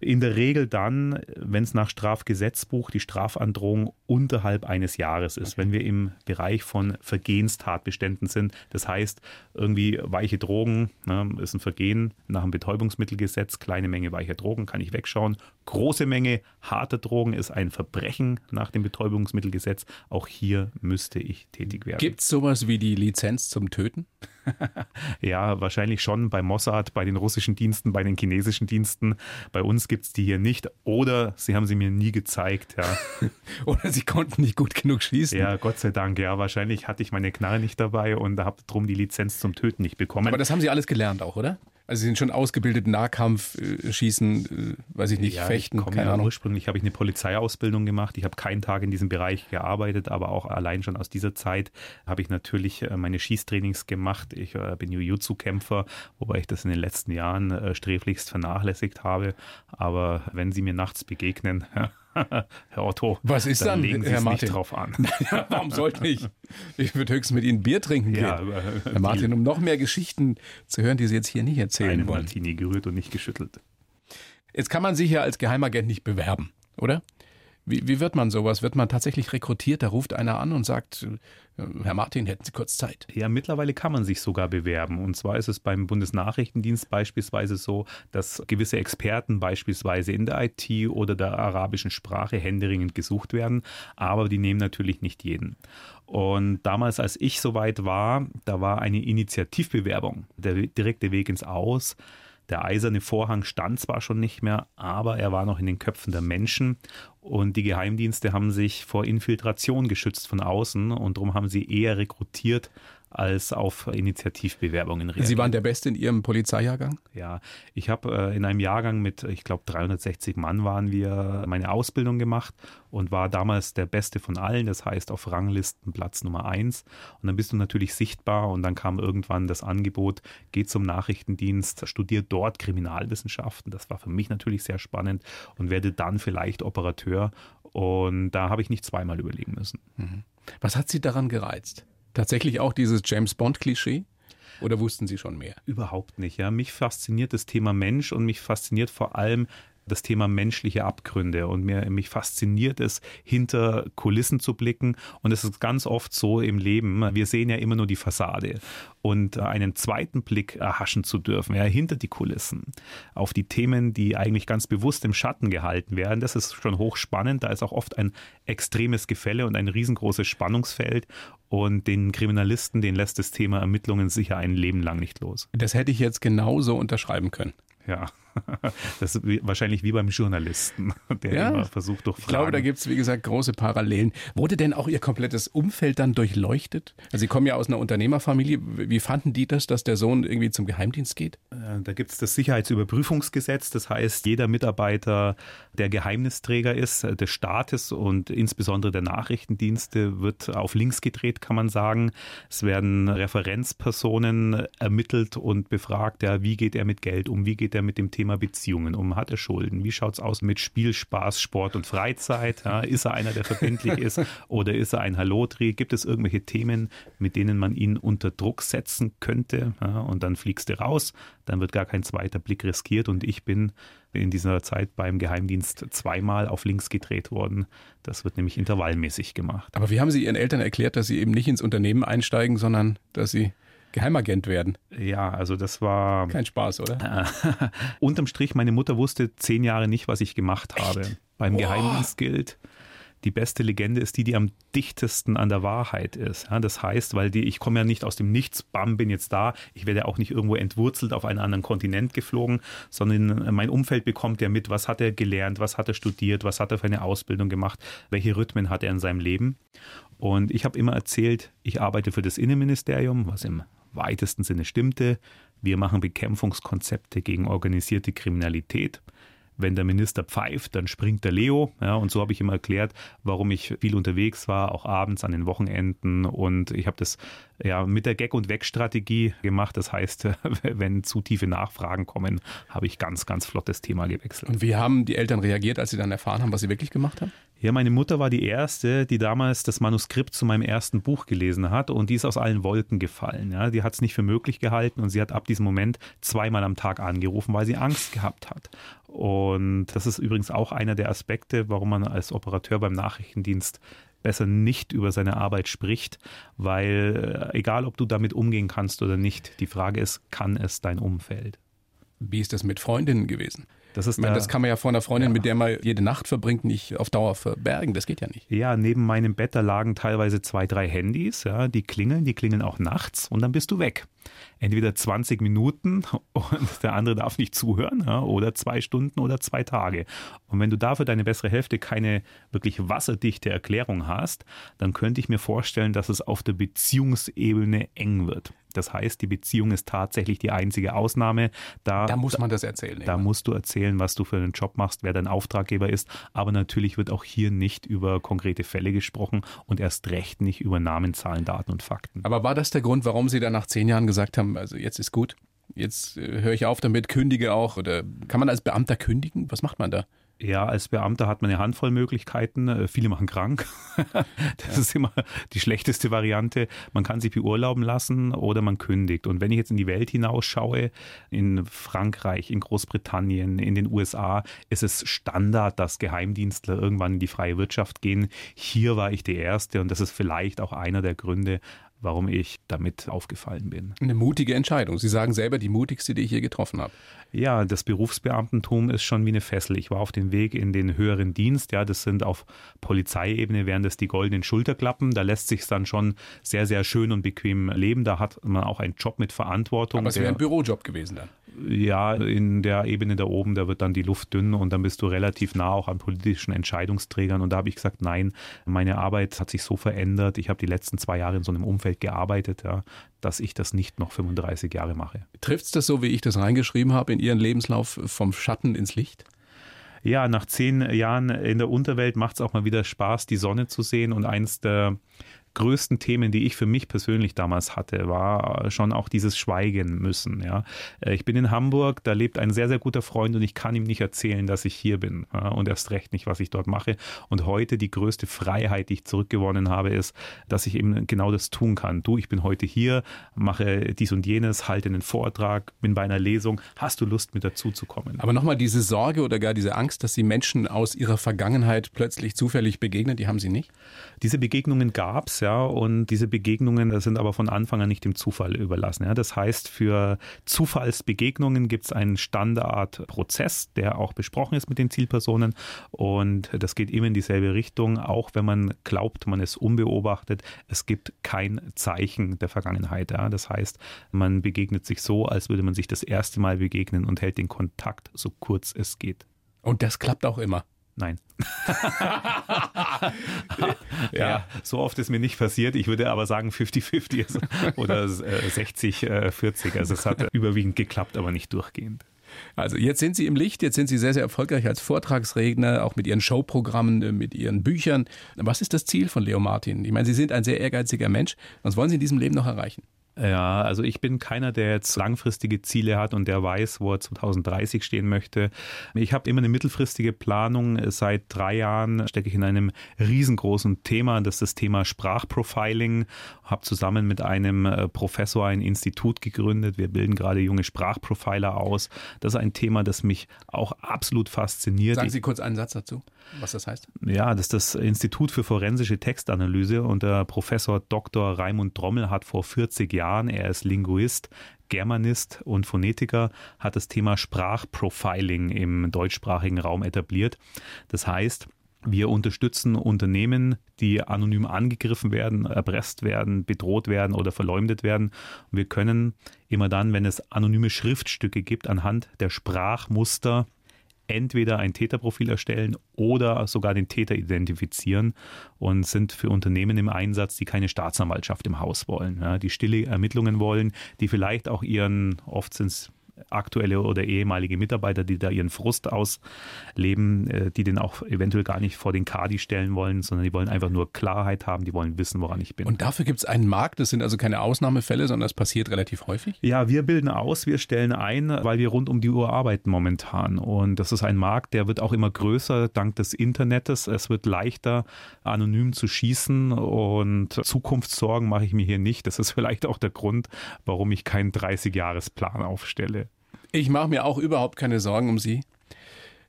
In der Regel dann, wenn es nach Strafgesetzbuch die Strafandrohung unterhalb eines Jahres ist, okay. wenn wir im Bereich von Vergehenstatbeständen sind. Das heißt, irgendwie weiche Drogen ne, ist ein Vergehen nach dem Betäubungsmittelgesetz, kleine Menge weicher Drogen kann ich wegschauen. Große Menge harter Drogen ist ein Verbrechen nach dem Betäubungsmittelgesetz. Auch hier müsste ich tätig werden. Gibt es sowas wie die Lizenz zum Töten? [LAUGHS] ja, wahrscheinlich schon bei Mossad, bei den russischen Diensten, bei den chinesischen Diensten. Bei uns gibt es die hier nicht. Oder sie haben sie mir nie gezeigt. Ja. [LAUGHS] Oder sie konnten nicht gut genug schießen. Ja, Gott sei Dank. Ja, wahrscheinlich hatte ich meine Knarre nicht dabei und habe drum die Lizenz zum Töten nicht bekommen. Aber das haben Sie alles gelernt auch, oder? Also sie sind schon ausgebildet, Nahkampf, äh, Schießen, äh, weiß ich nicht, ja, Fechten, ich keine ja, Ahnung. Ursprünglich habe ich eine Polizeiausbildung gemacht. Ich habe keinen Tag in diesem Bereich gearbeitet, aber auch allein schon aus dieser Zeit habe ich natürlich äh, meine Schießtrainings gemacht. Ich bin Jiu-Jitsu-Kämpfer, wobei ich das in den letzten Jahren sträflichst vernachlässigt habe. Aber wenn Sie mir nachts begegnen, [LAUGHS] [LAUGHS] Herr Otto, was ist dann, dann legen Sie Herr Martin? nicht drauf an. [LAUGHS] ja, warum sollte ich? Ich würde höchstens mit Ihnen Bier trinken gehen. Ja, Herr Martin, um noch mehr Geschichten zu hören, die Sie jetzt hier nicht erzählen Eine wollen. Martini gerührt und nicht geschüttelt. Jetzt kann man sich ja als Geheimagent nicht bewerben. oder? Wie, wie wird man sowas? Wird man tatsächlich rekrutiert? Da ruft einer an und sagt, äh, Herr Martin, hätten Sie kurz Zeit? Ja, mittlerweile kann man sich sogar bewerben. Und zwar ist es beim Bundesnachrichtendienst beispielsweise so, dass gewisse Experten beispielsweise in der IT oder der arabischen Sprache händeringend gesucht werden. Aber die nehmen natürlich nicht jeden. Und damals, als ich soweit war, da war eine Initiativbewerbung, der direkte Weg ins Aus. Der eiserne Vorhang stand zwar schon nicht mehr, aber er war noch in den Köpfen der Menschen. Und die Geheimdienste haben sich vor Infiltration geschützt von außen. Und darum haben sie eher rekrutiert als auf Initiativbewerbungen reagiert. Sie waren der Beste in Ihrem Polizeijahrgang? Ja, ich habe äh, in einem Jahrgang mit, ich glaube, 360 Mann waren wir meine Ausbildung gemacht und war damals der Beste von allen, das heißt auf Ranglisten Platz Nummer eins. Und dann bist du natürlich sichtbar und dann kam irgendwann das Angebot, geh zum Nachrichtendienst, studier dort Kriminalwissenschaften. Das war für mich natürlich sehr spannend und werde dann vielleicht Operateur. Und da habe ich nicht zweimal überlegen müssen. Mhm. Was hat Sie daran gereizt? Tatsächlich auch dieses James Bond-Klischee? Oder wussten Sie schon mehr? Überhaupt nicht. Ja. Mich fasziniert das Thema Mensch und mich fasziniert vor allem das Thema menschliche Abgründe und mir, mich fasziniert es, hinter Kulissen zu blicken. Und es ist ganz oft so im Leben, wir sehen ja immer nur die Fassade. Und einen zweiten Blick erhaschen zu dürfen, ja, hinter die Kulissen, auf die Themen, die eigentlich ganz bewusst im Schatten gehalten werden, das ist schon hochspannend. Da ist auch oft ein extremes Gefälle und ein riesengroßes Spannungsfeld. Und den Kriminalisten, den lässt das Thema Ermittlungen sicher ein Leben lang nicht los. Das hätte ich jetzt genauso unterschreiben können. Ja. [LAUGHS] Das ist wahrscheinlich wie beim Journalisten, der ja, immer versucht durch Fragen. Ich glaube, da gibt es, wie gesagt, große Parallelen. Wurde denn auch Ihr komplettes Umfeld dann durchleuchtet? Also Sie kommen ja aus einer Unternehmerfamilie. Wie fanden die das, dass der Sohn irgendwie zum Geheimdienst geht? Äh, da gibt es das Sicherheitsüberprüfungsgesetz. Das heißt, jeder Mitarbeiter, der Geheimnisträger ist äh, des Staates und insbesondere der Nachrichtendienste, wird auf links gedreht, kann man sagen. Es werden Referenzpersonen ermittelt und befragt, ja, wie geht er mit Geld um, wie geht er mit dem Thema Thema Beziehungen um? Hat er Schulden? Wie schaut es aus mit Spiel, Spaß, Sport und Freizeit? Ja, ist er einer, der verbindlich ist [LAUGHS] oder ist er ein Hallodri? Gibt es irgendwelche Themen, mit denen man ihn unter Druck setzen könnte? Ja, und dann fliegst du raus, dann wird gar kein zweiter Blick riskiert und ich bin in dieser Zeit beim Geheimdienst zweimal auf links gedreht worden. Das wird nämlich intervallmäßig gemacht. Aber wie haben Sie Ihren Eltern erklärt, dass Sie eben nicht ins Unternehmen einsteigen, sondern dass Sie Geheimagent werden. Ja, also das war. Kein Spaß, oder? [LAUGHS] unterm Strich, meine Mutter wusste zehn Jahre nicht, was ich gemacht habe. Echt? Beim wow. Geheimdienst gilt, die beste Legende ist die, die am dichtesten an der Wahrheit ist. Ja, das heißt, weil die, ich komme ja nicht aus dem Nichts, bam, bin jetzt da. Ich werde auch nicht irgendwo entwurzelt auf einen anderen Kontinent geflogen, sondern mein Umfeld bekommt ja mit, was hat er gelernt, was hat er studiert, was hat er für eine Ausbildung gemacht, welche Rhythmen hat er in seinem Leben. Und ich habe immer erzählt, ich arbeite für das Innenministerium, was im weitesten Sinne stimmte. Wir machen Bekämpfungskonzepte gegen organisierte Kriminalität. Wenn der Minister pfeift, dann springt der Leo. Ja, und so habe ich ihm erklärt, warum ich viel unterwegs war, auch abends an den Wochenenden. Und ich habe das ja mit der Gag- und Weg-Strategie gemacht. Das heißt, [LAUGHS] wenn zu tiefe Nachfragen kommen, habe ich ganz, ganz flott das Thema gewechselt. Und wie haben die Eltern reagiert, als sie dann erfahren haben, was sie wirklich gemacht haben? Ja, meine Mutter war die erste, die damals das Manuskript zu meinem ersten Buch gelesen hat und die ist aus allen Wolken gefallen. Ja, die hat es nicht für möglich gehalten und sie hat ab diesem Moment zweimal am Tag angerufen, weil sie Angst gehabt hat. Und das ist übrigens auch einer der Aspekte, warum man als Operateur beim Nachrichtendienst besser nicht über seine Arbeit spricht, weil äh, egal, ob du damit umgehen kannst oder nicht, die Frage ist, kann es dein Umfeld? Wie ist das mit Freundinnen gewesen? Das, ist meine, das kann man ja vor einer Freundin, ja. mit der man jede Nacht verbringt, nicht auf Dauer verbergen. Das geht ja nicht. Ja, neben meinem Bett, da lagen teilweise zwei, drei Handys. Ja, die klingeln, die klingeln auch nachts und dann bist du weg. Entweder 20 Minuten und der andere darf nicht zuhören ja, oder zwei Stunden oder zwei Tage. Und wenn du dafür deine bessere Hälfte keine wirklich wasserdichte Erklärung hast, dann könnte ich mir vorstellen, dass es auf der Beziehungsebene eng wird. Das heißt, die Beziehung ist tatsächlich die einzige Ausnahme. Da, da muss man das erzählen. Da musst du erzählen, was du für einen Job machst, wer dein Auftraggeber ist. Aber natürlich wird auch hier nicht über konkrete Fälle gesprochen und erst recht nicht über Namen, Zahlen, Daten und Fakten. Aber war das der Grund, warum Sie dann nach zehn Jahren gesagt haben, also jetzt ist gut? Jetzt äh, höre ich auf damit, kündige auch. Oder kann man als Beamter kündigen? Was macht man da? Ja, als Beamter hat man eine Handvoll Möglichkeiten. Äh, viele machen krank. [LAUGHS] Das ja. ist immer die schlechteste Variante. Man kann sich beurlauben lassen oder man kündigt. Und wenn ich jetzt in die Welt hinausschaue, in Frankreich, in Großbritannien, in den USA, ist es Standard, dass Geheimdienstler irgendwann in die freie Wirtschaft gehen. Hier war ich der Erste und das ist vielleicht auch einer der Gründe, warum ich damit aufgefallen bin. Eine mutige Entscheidung. Sie sagen selber die mutigste, die ich hier getroffen habe. Ja, das Berufsbeamtentum ist schon wie eine Fessel. Ich war auf dem Weg in den höheren Dienst. Ja, das sind auf Polizeiebene wären das die goldenen Schulterklappen. Da lässt sich dann schon sehr, sehr schön und bequem leben. Da hat man auch einen Job mit Verantwortung. Aber es wäre ein Bürojob gewesen dann ja, in der Ebene da oben, da wird dann die Luft dünn und dann bist du relativ nah auch an politischen Entscheidungsträgern. Und da habe ich gesagt, nein, meine Arbeit hat sich so verändert. Ich habe die letzten zwei Jahre in so einem Umfeld gearbeitet, ja, dass ich das nicht noch 35 Jahre mache. Trifft es das so, wie ich das reingeschrieben habe, in Ihren Lebenslauf vom Schatten ins Licht? Ja, nach zehn Jahren in der Unterwelt macht es auch mal wieder Spaß, die Sonne zu sehen. Und eins der größten Themen, die ich für mich persönlich damals hatte, war schon auch dieses Schweigen müssen. Ja. Äh, ich bin in Hamburg, da lebt ein sehr, sehr guter Freund und ich kann ihm nicht erzählen, dass ich hier bin ja, und erst recht nicht, was ich dort mache. Und heute die größte Freiheit, die ich zurückgewonnen habe, ist, dass ich eben genau das tun kann. Du, ich bin heute hier, mache dies und jenes, halte einen Vortrag, bin bei einer Lesung. Hast du Lust, mit dazu zu kommen? Aber nochmal diese Sorge oder gar diese Angst, dass Sie Menschen aus ihrer Vergangenheit plötzlich zufällig begegnen, die haben Sie nicht? Diese Begegnungen gab es, ja, und diese Begegnungen sind aber von Anfang an nicht dem Zufall überlassen. Ja. Das heißt, für Zufallsbegegnungen gibt es einen Standardprozess, der auch besprochen ist mit den Zielpersonen und das geht immer in dieselbe Richtung, auch wenn man glaubt, man ist unbeobachtet. Es gibt kein Zeichen der Vergangenheit. Ja. Das heißt, man begegnet sich so, als würde man sich das erste Mal begegnen und hält den Kontakt so kurz es geht. Und das klappt auch immer. Nein. [LAUGHS] ja. so oft ist mir nicht passiert. Ich würde aber sagen 50-50 oder 60-40. Äh, also es hat überwiegend geklappt, aber nicht durchgehend. Also jetzt sind Sie im Licht, jetzt sind Sie sehr, sehr erfolgreich als Vortragsredner, auch mit Ihren Showprogrammen, äh, mit Ihren Büchern. Was ist das Ziel von Leo Martin? Ich meine, Sie sind ein sehr ehrgeiziger Mensch. Was wollen Sie in diesem Leben noch erreichen? Ja, also ich bin keiner, der jetzt langfristige Ziele hat und der weiß, wo er 2030 stehen möchte. Ich habe immer eine mittelfristige Planung. Seit drei Jahren stecke ich in einem riesengroßen Thema, das ist das Thema Sprachprofiling. Habe zusammen mit einem äh, Professor ein Institut gegründet. Wir bilden gerade junge Sprachprofiler aus. Das ist ein Thema, das mich auch absolut fasziniert. Sagen Sie kurz einen Satz dazu, was das heißt. Ja, das ist das Institut für forensische Textanalyse und der Professor Dr. Raimund Drommel hat vor 40 Jahren Jahren. Er ist Linguist, Germanist und Phonetiker, hat das Thema Sprachprofiling im deutschsprachigen Raum etabliert. Das heißt, wir unterstützen Unternehmen, die anonym angegriffen werden, erpresst werden, bedroht werden oder verleumdet werden. wir können immer dann, wenn es anonyme Schriftstücke gibt, anhand der Sprachmuster entweder ein Täterprofil erstellen oder sogar den Täter identifizieren und sind für Unternehmen im Einsatz, die keine Staatsanwaltschaft im Haus wollen, ja, die stille Ermittlungen wollen, die vielleicht auch ihren, oft sind es aktuelle oder ehemalige Mitarbeiter, die da ihren Frust ausleben, äh, die den auch eventuell gar nicht vor den Kadi stellen wollen, sondern die wollen einfach nur Klarheit haben, die wollen wissen, woran ich bin. Und dafür gibt es einen Markt, das sind also keine Ausnahmefälle, sondern das passiert relativ häufig? Ja, wir bilden aus, wir stellen ein, weil wir rund um die Uhr arbeiten momentan. Und das ist ein Markt, der wird auch immer größer dank des Internets. Es wird leichter, anonym zu schießen und Zukunftssorgen mache ich mir hier nicht. Das ist [LAUGHS] vielleicht auch der Grund, warum ich keinen 30-Jahres-Plan aufstelle. Ich mache mir auch überhaupt keine Sorgen um Sie.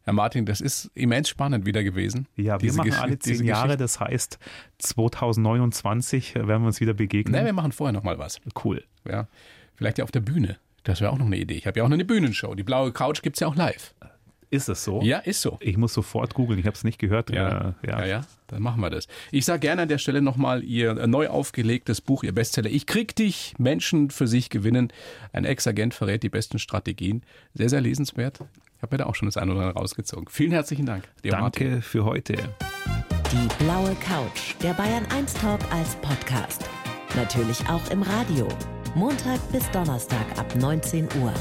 Herr Martin, das ist immens spannend wieder gewesen. Ja, wir machen alle zehn Jahre, das heißt 2029 werden wir uns wieder begegnen. Nein, wir machen vorher noch mal was. Cool. Ja, vielleicht ja auf der Bühne. Das wäre auch noch eine Idee. Ich habe ja auch noch eine Bühnenshow. Die blaue Couch gibt es ja auch live. Ist es so? Ja, ist so. Ich muss sofort googeln, ich habe es nicht gehört. Ja. Äh, ja. ja, ja, dann machen wir das. Ich sage gerne an der Stelle nochmal Ihr neu aufgelegtes Buch, Ihr Bestseller. Ich krieg dich, Menschen für sich gewinnen. Ein Ex-Agent verrät die besten Strategien. Sehr, sehr lesenswert. Ich habe mir da auch schon das eine oder andere rausgezogen. Vielen herzlichen Dank. Dir Danke Martin. für heute. Die blaue Couch, der Bayern 1 Talk als Podcast. Natürlich auch im Radio. Montag bis Donnerstag ab 19 Uhr.